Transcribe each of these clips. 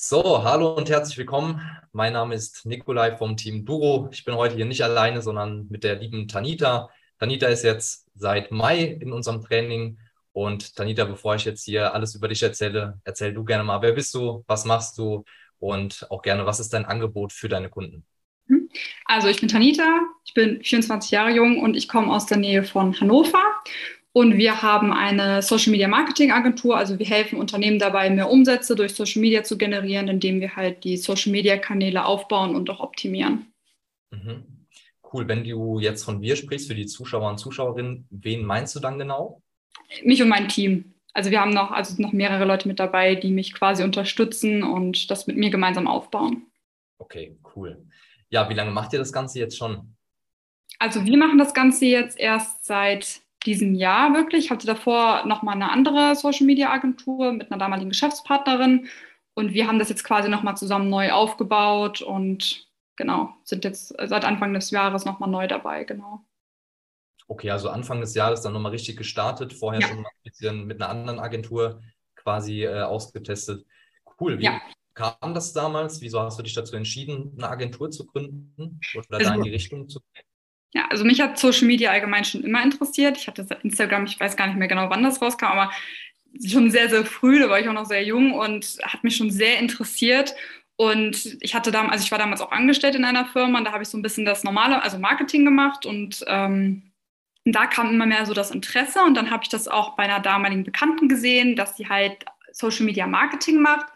So, hallo und herzlich willkommen. Mein Name ist Nikolai vom Team Duro. Ich bin heute hier nicht alleine, sondern mit der lieben Tanita. Tanita ist jetzt seit Mai in unserem Training. Und Tanita, bevor ich jetzt hier alles über dich erzähle, erzähl du gerne mal, wer bist du, was machst du und auch gerne, was ist dein Angebot für deine Kunden? Mhm. Also ich bin Tanita, ich bin 24 Jahre jung und ich komme aus der Nähe von Hannover und wir haben eine Social Media Marketing Agentur. Also wir helfen Unternehmen dabei, mehr Umsätze durch Social Media zu generieren, indem wir halt die Social Media Kanäle aufbauen und auch optimieren. Mhm. Cool. Wenn du jetzt von wir sprichst, für die Zuschauer und Zuschauerinnen, wen meinst du dann genau? Mich und mein Team. Also wir haben noch, also noch mehrere Leute mit dabei, die mich quasi unterstützen und das mit mir gemeinsam aufbauen. Okay, cool. Ja, wie lange macht ihr das Ganze jetzt schon? Also wir machen das Ganze jetzt erst seit diesem Jahr wirklich. Ich hatte davor nochmal eine andere Social Media Agentur mit einer damaligen Geschäftspartnerin und wir haben das jetzt quasi nochmal zusammen neu aufgebaut und genau, sind jetzt seit Anfang des Jahres nochmal neu dabei, genau. Okay, also Anfang des Jahres dann nochmal richtig gestartet, vorher ja. schon mal ein bisschen mit einer anderen Agentur quasi äh, ausgetestet. Cool, wie ja. kam das damals? Wieso hast du dich dazu entschieden, eine Agentur zu gründen oder also, da in die Richtung zu gehen? Ja, also mich hat Social Media allgemein schon immer interessiert. Ich hatte Instagram, ich weiß gar nicht mehr genau, wann das rauskam, aber schon sehr, sehr früh, da war ich auch noch sehr jung und hat mich schon sehr interessiert. Und ich hatte damals, also ich war damals auch angestellt in einer Firma und da habe ich so ein bisschen das normale, also Marketing gemacht und ähm, da kam immer mehr so das Interesse und dann habe ich das auch bei einer damaligen Bekannten gesehen, dass sie halt Social Media Marketing macht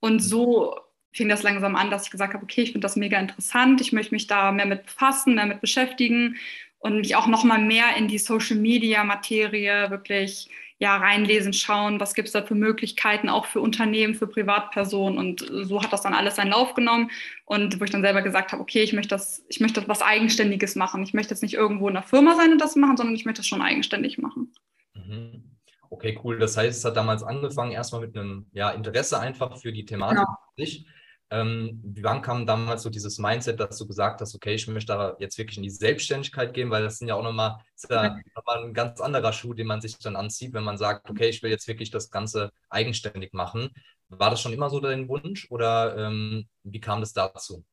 und so fing das langsam an, dass ich gesagt habe, okay, ich finde das mega interessant, ich möchte mich da mehr mit befassen, mehr mit beschäftigen und mich auch noch mal mehr in die Social Media Materie wirklich ja reinlesen, schauen, was gibt es da für Möglichkeiten auch für Unternehmen, für Privatpersonen und so hat das dann alles seinen Lauf genommen und wo ich dann selber gesagt habe, okay, ich möchte das, ich möchte was Eigenständiges machen. Ich möchte jetzt nicht irgendwo in einer Firma sein und das machen, sondern ich möchte das schon eigenständig machen. Mhm. Okay, cool. Das heißt, es hat damals angefangen, erstmal mit einem ja, Interesse einfach für die Thematik genau. Ähm, wann kam damals so dieses Mindset, dass du gesagt hast, okay, ich möchte da jetzt wirklich in die Selbstständigkeit gehen, weil das sind ja auch nochmal, ist ja nochmal ein ganz anderer Schuh, den man sich dann anzieht, wenn man sagt, okay, ich will jetzt wirklich das Ganze eigenständig machen. War das schon immer so dein Wunsch oder ähm, wie kam das dazu?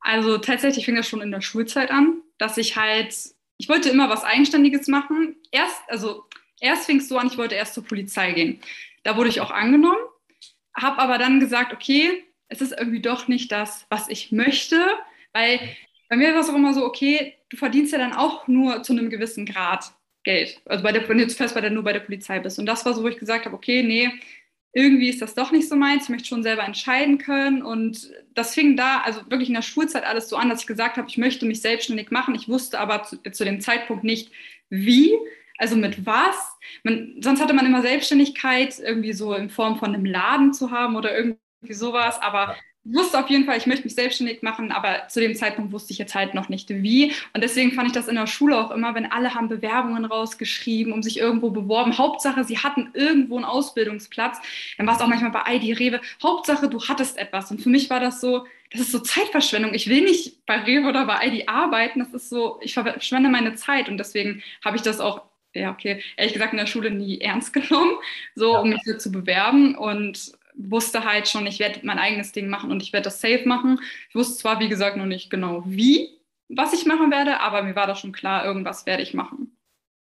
Also tatsächlich fing das schon in der Schulzeit an, dass ich halt, ich wollte immer was Eigenständiges machen. Erst, also erst fing es so an, ich wollte erst zur Polizei gehen. Da wurde ich auch angenommen, habe aber dann gesagt, okay, es ist irgendwie doch nicht das, was ich möchte, weil bei mir war es auch immer so, okay, du verdienst ja dann auch nur zu einem gewissen Grad Geld. Also bei der, wenn du jetzt fest bei der, nur bei der Polizei bist. Und das war so, wo ich gesagt habe, okay, nee, irgendwie ist das doch nicht so meins. Ich möchte schon selber entscheiden können. Und das fing da, also wirklich in der Schulzeit alles so an, dass ich gesagt habe, ich möchte mich selbstständig machen. Ich wusste aber zu, zu dem Zeitpunkt nicht, wie. Also mit was? Man, sonst hatte man immer Selbstständigkeit irgendwie so in Form von einem Laden zu haben oder irgendwie irgendwie sowas. Aber ich wusste auf jeden Fall, ich möchte mich selbstständig machen, aber zu dem Zeitpunkt wusste ich jetzt halt noch nicht wie. Und deswegen fand ich das in der Schule auch immer, wenn alle haben Bewerbungen rausgeschrieben, um sich irgendwo beworben. Hauptsache, sie hatten irgendwo einen Ausbildungsplatz. Dann war es auch manchmal bei ID Rewe. Hauptsache, du hattest etwas. Und für mich war das so, das ist so Zeitverschwendung. Ich will nicht bei Rewe oder bei ID arbeiten. Das ist so, ich verschwende meine Zeit. Und deswegen habe ich das auch ja, okay, ehrlich gesagt in der Schule nie ernst genommen, so ja. um mich so zu bewerben. Und wusste halt schon, ich werde mein eigenes Ding machen und ich werde das safe machen. Ich wusste zwar, wie gesagt, noch nicht genau wie, was ich machen werde, aber mir war das schon klar, irgendwas werde ich machen.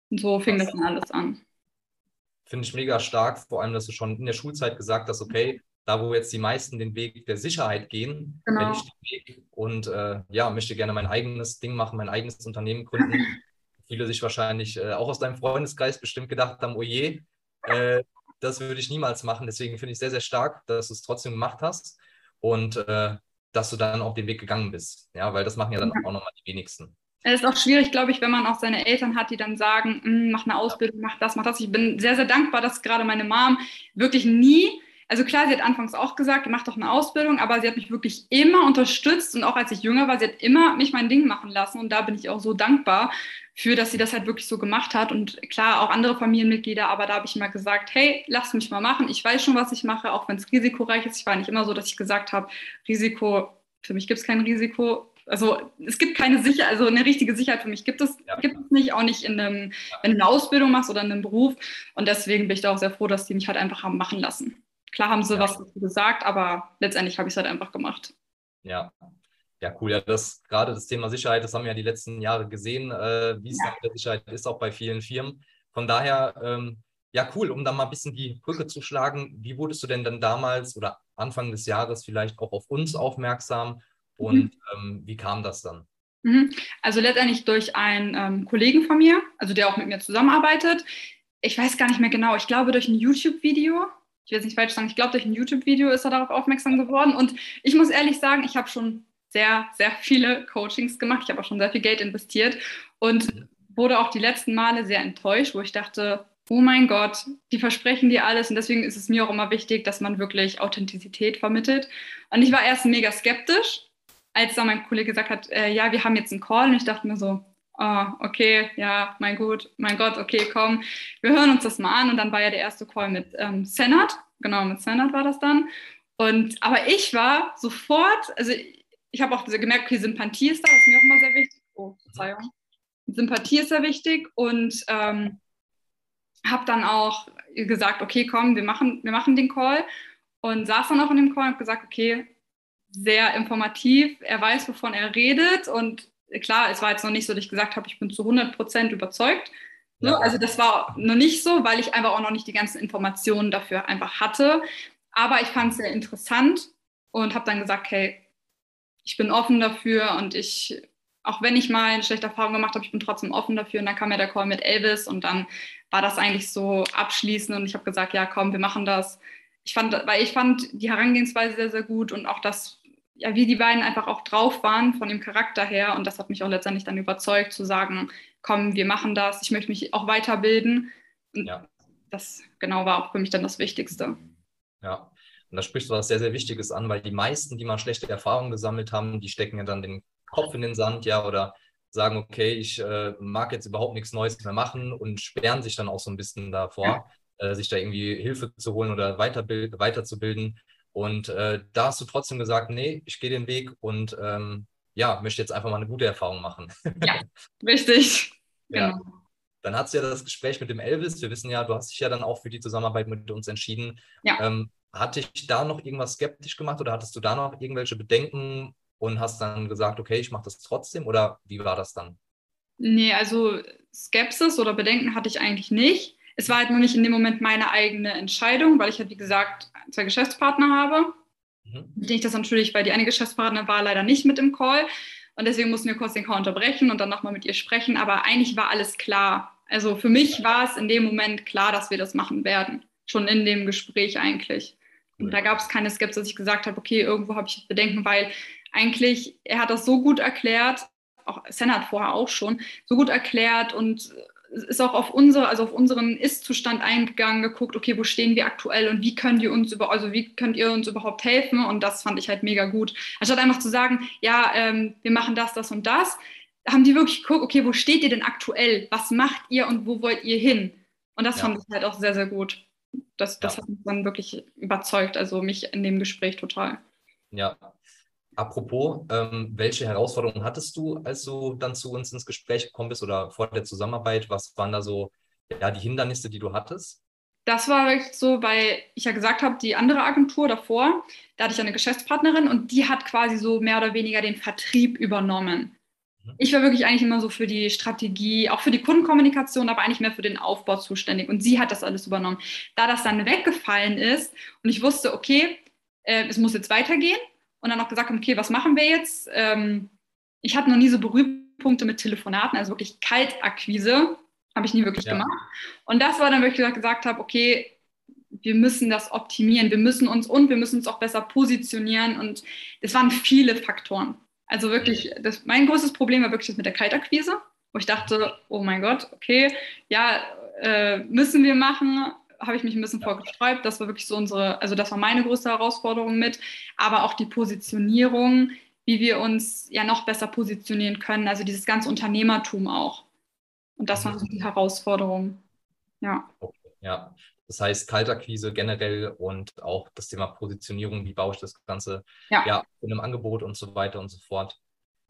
Und so fing das dann alles an. Finde ich mega stark, vor allem, dass du schon in der Schulzeit gesagt hast, okay, da wo jetzt die meisten den Weg der Sicherheit gehen, genau. ich den Weg und äh, ja, möchte gerne mein eigenes Ding machen, mein eigenes Unternehmen gründen. Viele sich wahrscheinlich äh, auch aus deinem Freundeskreis bestimmt gedacht haben, oh je, äh, das würde ich niemals machen. Deswegen finde ich sehr, sehr stark, dass du es trotzdem gemacht hast und äh, dass du dann auch den Weg gegangen bist. Ja, weil das machen ja dann ja. auch nochmal die wenigsten. Es ist auch schwierig, glaube ich, wenn man auch seine Eltern hat, die dann sagen, hm, mach eine Ausbildung, mach das, mach das. Ich bin sehr, sehr dankbar, dass gerade meine Mom wirklich nie also klar, sie hat anfangs auch gesagt, mach doch eine Ausbildung, aber sie hat mich wirklich immer unterstützt und auch als ich jünger war, sie hat immer mich mein Ding machen lassen und da bin ich auch so dankbar für, dass sie das halt wirklich so gemacht hat und klar auch andere Familienmitglieder, aber da habe ich immer gesagt, hey, lass mich mal machen, ich weiß schon, was ich mache, auch wenn es risikoreich ist. Ich war nicht immer so, dass ich gesagt habe, Risiko, für mich gibt es kein Risiko, also es gibt keine Sicherheit, also eine richtige Sicherheit für mich gibt es, gibt es nicht, auch nicht in einem, wenn du eine Ausbildung machst oder in einem Beruf. Und deswegen bin ich da auch sehr froh, dass die mich halt einfach haben machen lassen Klar haben sie ja. was dazu gesagt, aber letztendlich habe ich es halt einfach gemacht. Ja, ja, cool. Ja, das gerade das Thema Sicherheit, das haben wir ja die letzten Jahre gesehen, äh, wie es ja. mit der Sicherheit ist, auch bei vielen Firmen. Von daher, ähm, ja, cool, um da mal ein bisschen die Brücke zu schlagen. Wie wurdest du denn dann damals oder Anfang des Jahres vielleicht auch auf uns aufmerksam und mhm. ähm, wie kam das dann? Mhm. Also letztendlich durch einen ähm, Kollegen von mir, also der auch mit mir zusammenarbeitet. Ich weiß gar nicht mehr genau, ich glaube durch ein YouTube-Video. Ich will es nicht falsch sagen, ich glaube durch ein YouTube-Video ist er darauf aufmerksam geworden. Und ich muss ehrlich sagen, ich habe schon sehr, sehr viele Coachings gemacht. Ich habe auch schon sehr viel Geld investiert und wurde auch die letzten Male sehr enttäuscht, wo ich dachte, oh mein Gott, die versprechen dir alles und deswegen ist es mir auch immer wichtig, dass man wirklich Authentizität vermittelt. Und ich war erst mega skeptisch, als dann mein Kollege gesagt hat, äh, ja, wir haben jetzt einen Call und ich dachte mir so, oh, okay, ja, mein Gott, mein Gott, okay, komm, wir hören uns das mal an und dann war ja der erste Call mit ähm, Senat, genau, mit Senat war das dann. Und aber ich war sofort, also ich habe auch gemerkt, okay, Sympathie ist da, das ist mir auch immer sehr wichtig. Oh, Verzeihung. Sympathie ist sehr wichtig und ähm, habe dann auch gesagt, okay, komm, wir machen, wir machen den Call und saß dann auch in dem Call und habe gesagt, okay, sehr informativ, er weiß, wovon er redet und klar, es war jetzt noch nicht so, dass ich gesagt habe, ich bin zu 100 Prozent überzeugt. Ja. Also das war noch nicht so, weil ich einfach auch noch nicht die ganzen Informationen dafür einfach hatte. Aber ich fand es sehr interessant und habe dann gesagt, hey, ich bin offen dafür und ich, auch wenn ich mal eine schlechte Erfahrung gemacht habe, ich bin trotzdem offen dafür. Und dann kam ja der Call mit Elvis und dann war das eigentlich so abschließend und ich habe gesagt, ja, komm, wir machen das. Ich fand, weil ich fand die Herangehensweise sehr, sehr gut und auch das, ja, wie die beiden einfach auch drauf waren von dem Charakter her. Und das hat mich auch letztendlich dann überzeugt, zu sagen, komm, wir machen das, ich möchte mich auch weiterbilden. Und ja. das genau war auch für mich dann das Wichtigste. Ja, und da sprichst du was sehr, sehr Wichtiges an, weil die meisten, die mal schlechte Erfahrungen gesammelt haben, die stecken ja dann den Kopf in den Sand, ja, oder sagen, okay, ich äh, mag jetzt überhaupt nichts Neues mehr machen und sperren sich dann auch so ein bisschen davor, ja. äh, sich da irgendwie Hilfe zu holen oder weiterzubilden. Und äh, da hast du trotzdem gesagt, nee, ich gehe den Weg und ähm, ja, möchte jetzt einfach mal eine gute Erfahrung machen. Ja, richtig. ja. Genau. Dann hast du ja das Gespräch mit dem Elvis. Wir wissen ja, du hast dich ja dann auch für die Zusammenarbeit mit uns entschieden. Ja. Ähm, hat dich da noch irgendwas skeptisch gemacht oder hattest du da noch irgendwelche Bedenken und hast dann gesagt, okay, ich mache das trotzdem oder wie war das dann? Nee, also Skepsis oder Bedenken hatte ich eigentlich nicht. Es war halt nur nicht in dem Moment meine eigene Entscheidung, weil ich halt, wie gesagt, zwei Geschäftspartner habe, mhm. mit denen ich das natürlich, weil die eine Geschäftspartner war leider nicht mit im Call und deswegen mussten wir kurz den Call unterbrechen und dann nochmal mit ihr sprechen, aber eigentlich war alles klar. Also für mich war es in dem Moment klar, dass wir das machen werden, schon in dem Gespräch eigentlich. Und da gab es keine Skepsis, dass ich gesagt habe, okay, irgendwo habe ich Bedenken, weil eigentlich, er hat das so gut erklärt, auch Senat vorher auch schon, so gut erklärt und ist auch auf unsere, also auf unseren Ist-Zustand eingegangen, geguckt, okay, wo stehen wir aktuell und wie könnt ihr uns über, also wie könnt ihr uns überhaupt helfen? Und das fand ich halt mega gut. Anstatt einfach zu sagen, ja, ähm, wir machen das, das und das, haben die wirklich geguckt, okay, wo steht ihr denn aktuell? Was macht ihr und wo wollt ihr hin? Und das ja. fand ich halt auch sehr, sehr gut das, das ja. hat mich dann wirklich überzeugt, also mich in dem Gespräch total. Ja. Apropos, ähm, welche Herausforderungen hattest du, als du dann zu uns ins Gespräch gekommen bist oder vor der Zusammenarbeit? Was waren da so ja, die Hindernisse, die du hattest? Das war wirklich so, weil ich ja gesagt habe, die andere Agentur davor, da hatte ich eine Geschäftspartnerin und die hat quasi so mehr oder weniger den Vertrieb übernommen. Mhm. Ich war wirklich eigentlich immer so für die Strategie, auch für die Kundenkommunikation, aber eigentlich mehr für den Aufbau zuständig. Und sie hat das alles übernommen. Da das dann weggefallen ist und ich wusste, okay, äh, es muss jetzt weitergehen und dann auch gesagt, okay, was machen wir jetzt? Ähm, ich hatte noch nie so Berührpunkte mit Telefonaten, also wirklich Kaltakquise habe ich nie wirklich ja. gemacht. Und das war dann, wo ich gesagt habe, okay, wir müssen das optimieren, wir müssen uns und wir müssen uns auch besser positionieren. Und es waren viele Faktoren. Also wirklich, das, mein größtes Problem war wirklich das mit der Kaltakquise, wo ich dachte, oh mein Gott, okay, ja, äh, müssen wir machen, habe ich mich ein bisschen vorgesträubt. Das war wirklich so unsere, also das war meine größte Herausforderung mit, aber auch die Positionierung, wie wir uns ja noch besser positionieren können, also dieses ganze Unternehmertum auch. Und das war so die Herausforderung. Ja. Ja. Das heißt, Kaltakquise generell und auch das Thema Positionierung, wie baue ich das Ganze ja. ja in einem Angebot und so weiter und so fort.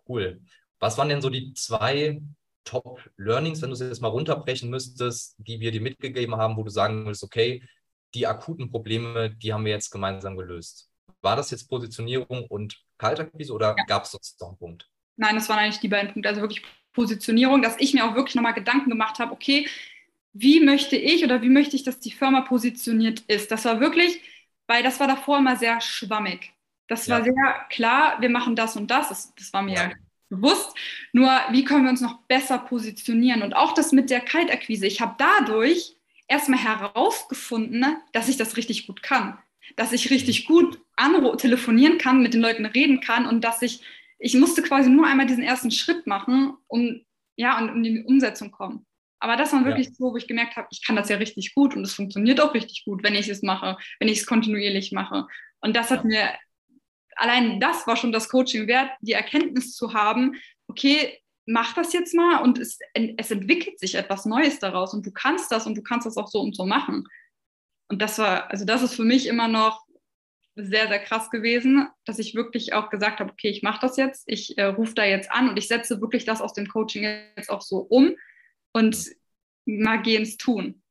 Cool. Was waren denn so die zwei Top-Learnings, wenn du es jetzt mal runterbrechen müsstest, die wir dir mitgegeben haben, wo du sagen würdest, okay, die akuten Probleme, die haben wir jetzt gemeinsam gelöst. War das jetzt Positionierung und Kaltakquise oder ja. gab es sonst noch einen Punkt? Nein, das waren eigentlich die beiden Punkte. Also wirklich Positionierung, dass ich mir auch wirklich nochmal Gedanken gemacht habe, okay, wie möchte ich oder wie möchte ich, dass die Firma positioniert ist. Das war wirklich, weil das war davor immer sehr schwammig. Das war ja. sehr klar, wir machen das und das. Das, das war mir ja. bewusst. Nur, wie können wir uns noch besser positionieren? Und auch das mit der Kaltakquise. Ich habe dadurch erstmal herausgefunden, dass ich das richtig gut kann. Dass ich richtig gut telefonieren kann, mit den Leuten reden kann und dass ich, ich musste quasi nur einmal diesen ersten Schritt machen, um, ja, und um die Umsetzung kommen. Aber das war wirklich ja. so, wo ich gemerkt habe, ich kann das ja richtig gut und es funktioniert auch richtig gut, wenn ich es mache, wenn ich es kontinuierlich mache. Und das hat ja. mir, allein das war schon das Coaching wert, die Erkenntnis zu haben, okay, mach das jetzt mal und es, es entwickelt sich etwas Neues daraus und du kannst das und du kannst das auch so und so machen. Und das war, also das ist für mich immer noch sehr, sehr krass gewesen, dass ich wirklich auch gesagt habe, okay, ich mache das jetzt, ich äh, rufe da jetzt an und ich setze wirklich das aus dem Coaching jetzt auch so um und mal gehen ins Tun.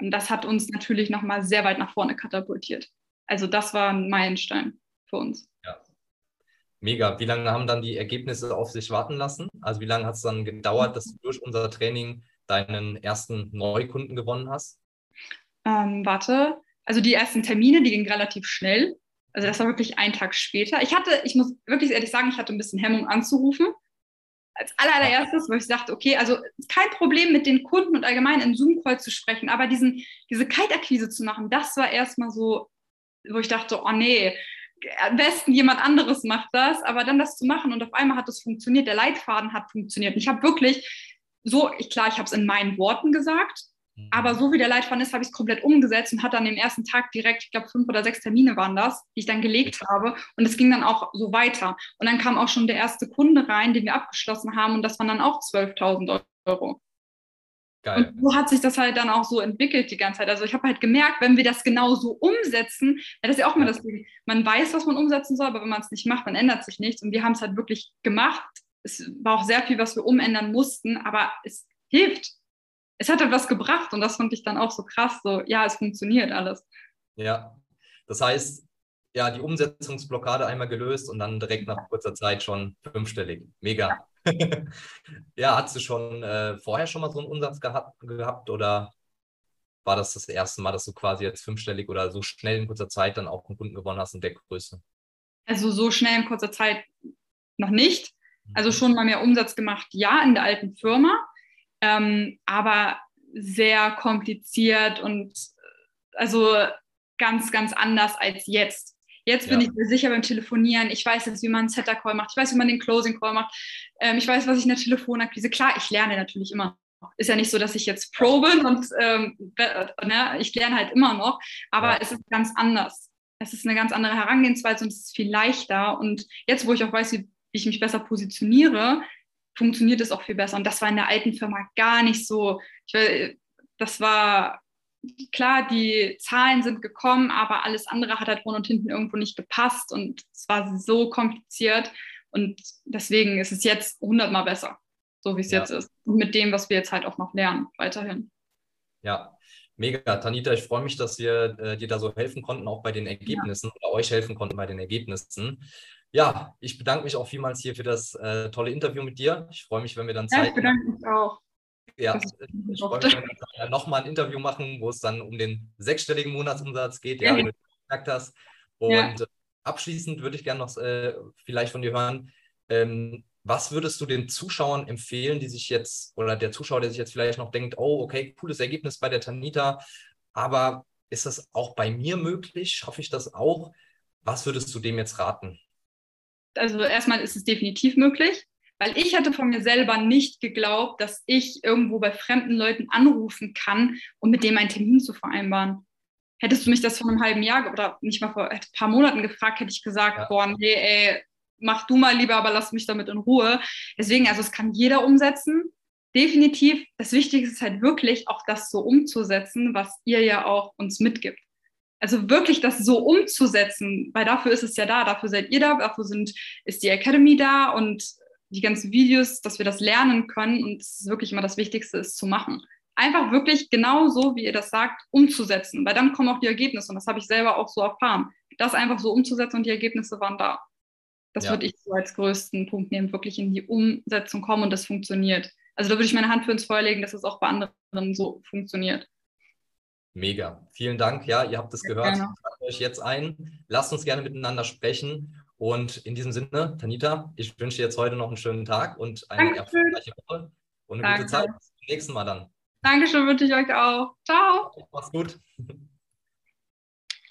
Und das hat uns natürlich nochmal sehr weit nach vorne katapultiert. Also das war ein Meilenstein für uns. Ja. Mega. Wie lange haben dann die Ergebnisse auf sich warten lassen? Also wie lange hat es dann gedauert, dass du durch unser Training deinen ersten Neukunden gewonnen hast? Ähm, warte, also die ersten Termine, die gingen relativ schnell. Also das war wirklich ein Tag später. Ich hatte, ich muss wirklich ehrlich sagen, ich hatte ein bisschen Hemmung anzurufen, als allererstes, wo ich sagte, okay, also kein Problem mit den Kunden und allgemein in Zoom-Call zu sprechen, aber diesen, diese Kaltakquise zu machen, das war erstmal so, wo ich dachte, oh nee, am besten jemand anderes macht das, aber dann das zu machen und auf einmal hat es funktioniert, der Leitfaden hat funktioniert. Und ich habe wirklich so, ich, klar, ich habe es in meinen Worten gesagt, aber so wie der Leitfaden ist, habe ich es komplett umgesetzt und hatte dann den ersten Tag direkt, ich glaube, fünf oder sechs Termine waren das, die ich dann gelegt habe. Und es ging dann auch so weiter. Und dann kam auch schon der erste Kunde rein, den wir abgeschlossen haben. Und das waren dann auch 12.000 Euro. Geil. Und so hat sich das halt dann auch so entwickelt die ganze Zeit. Also ich habe halt gemerkt, wenn wir das genau so umsetzen, ja, das ist ja auch immer das Ding. Man weiß, was man umsetzen soll, aber wenn man es nicht macht, dann ändert sich nichts. Und wir haben es halt wirklich gemacht. Es war auch sehr viel, was wir umändern mussten, aber es hilft es hat etwas gebracht und das fand ich dann auch so krass, so, ja, es funktioniert alles. Ja, das heißt, ja, die Umsetzungsblockade einmal gelöst und dann direkt nach kurzer Zeit schon fünfstellig. Mega. ja, hast du schon äh, vorher schon mal so einen Umsatz gehabt, gehabt oder war das das erste Mal, dass du quasi jetzt fünfstellig oder so schnell in kurzer Zeit dann auch einen Kunden gewonnen hast in der Größe? Also so schnell in kurzer Zeit noch nicht. Also mhm. schon mal mehr Umsatz gemacht, ja, in der alten Firma ähm, aber sehr kompliziert und also ganz, ganz anders als jetzt. Jetzt bin ja. ich mir sicher beim Telefonieren. Ich weiß jetzt, wie man einen Setter-Call macht. Ich weiß, wie man den Closing-Call macht. Ähm, ich weiß, was ich in der Telefonakquise. Klar, ich lerne natürlich immer. Ist ja nicht so, dass ich jetzt Pro bin und ähm, ne, ich lerne halt immer noch. Aber ja. es ist ganz anders. Es ist eine ganz andere Herangehensweise und es ist viel leichter. Und jetzt, wo ich auch weiß, wie ich mich besser positioniere, funktioniert es auch viel besser. Und das war in der alten Firma gar nicht so. Ich, das war klar, die Zahlen sind gekommen, aber alles andere hat halt vorne und hinten irgendwo nicht gepasst und es war so kompliziert. Und deswegen ist es jetzt hundertmal besser, so wie es ja. jetzt ist. Und mit dem, was wir jetzt halt auch noch lernen, weiterhin. Ja, mega. Tanita, ich freue mich, dass wir äh, dir da so helfen konnten, auch bei den Ergebnissen ja. oder euch helfen konnten bei den Ergebnissen. Ja, ich bedanke mich auch vielmals hier für das äh, tolle Interview mit dir. Ich freue mich, wenn wir dann Zeit Ja, ich bedanke mich auch. Ja, ich freue mich, wenn wir nochmal ein Interview machen, wo es dann um den sechsstelligen Monatsumsatz geht, ja, wie du gesagt hast. Und ja. Äh, abschließend würde ich gerne noch äh, vielleicht von dir hören, ähm, was würdest du den Zuschauern empfehlen, die sich jetzt, oder der Zuschauer, der sich jetzt vielleicht noch denkt, oh, okay, cooles Ergebnis bei der Tanita, aber ist das auch bei mir möglich? Schaffe ich das auch? Was würdest du dem jetzt raten? Also erstmal ist es definitiv möglich, weil ich hatte von mir selber nicht geglaubt, dass ich irgendwo bei fremden Leuten anrufen kann, um mit dem einen Termin zu vereinbaren. Hättest du mich das vor einem halben Jahr oder nicht mal vor ein paar Monaten gefragt, hätte ich gesagt, ja. boah, nee, ey, mach du mal lieber, aber lass mich damit in Ruhe. Deswegen, also es kann jeder umsetzen. Definitiv. Das Wichtigste ist halt wirklich auch das so umzusetzen, was ihr ja auch uns mitgibt also wirklich das so umzusetzen, weil dafür ist es ja da, dafür seid ihr da, dafür sind, ist die Academy da und die ganzen Videos, dass wir das lernen können und es ist wirklich immer das Wichtigste, ist zu machen. einfach wirklich genau so, wie ihr das sagt, umzusetzen, weil dann kommen auch die Ergebnisse und das habe ich selber auch so erfahren. Das einfach so umzusetzen und die Ergebnisse waren da. Das ja. würde ich so als größten Punkt nehmen, wirklich in die Umsetzung kommen und das funktioniert. Also da würde ich meine Hand für ins Feuer legen, dass es auch bei anderen so funktioniert. Mega. Vielen Dank. Ja, ihr habt es gehört. Ich trage euch jetzt ein. Lasst uns gerne miteinander sprechen. Und in diesem Sinne, Tanita, ich wünsche dir jetzt heute noch einen schönen Tag und eine Dankeschön. erfolgreiche Woche und eine Danke. gute Zeit. Bis zum nächsten Mal dann. Dankeschön, wünsche ich euch auch. Ciao. Mach's gut.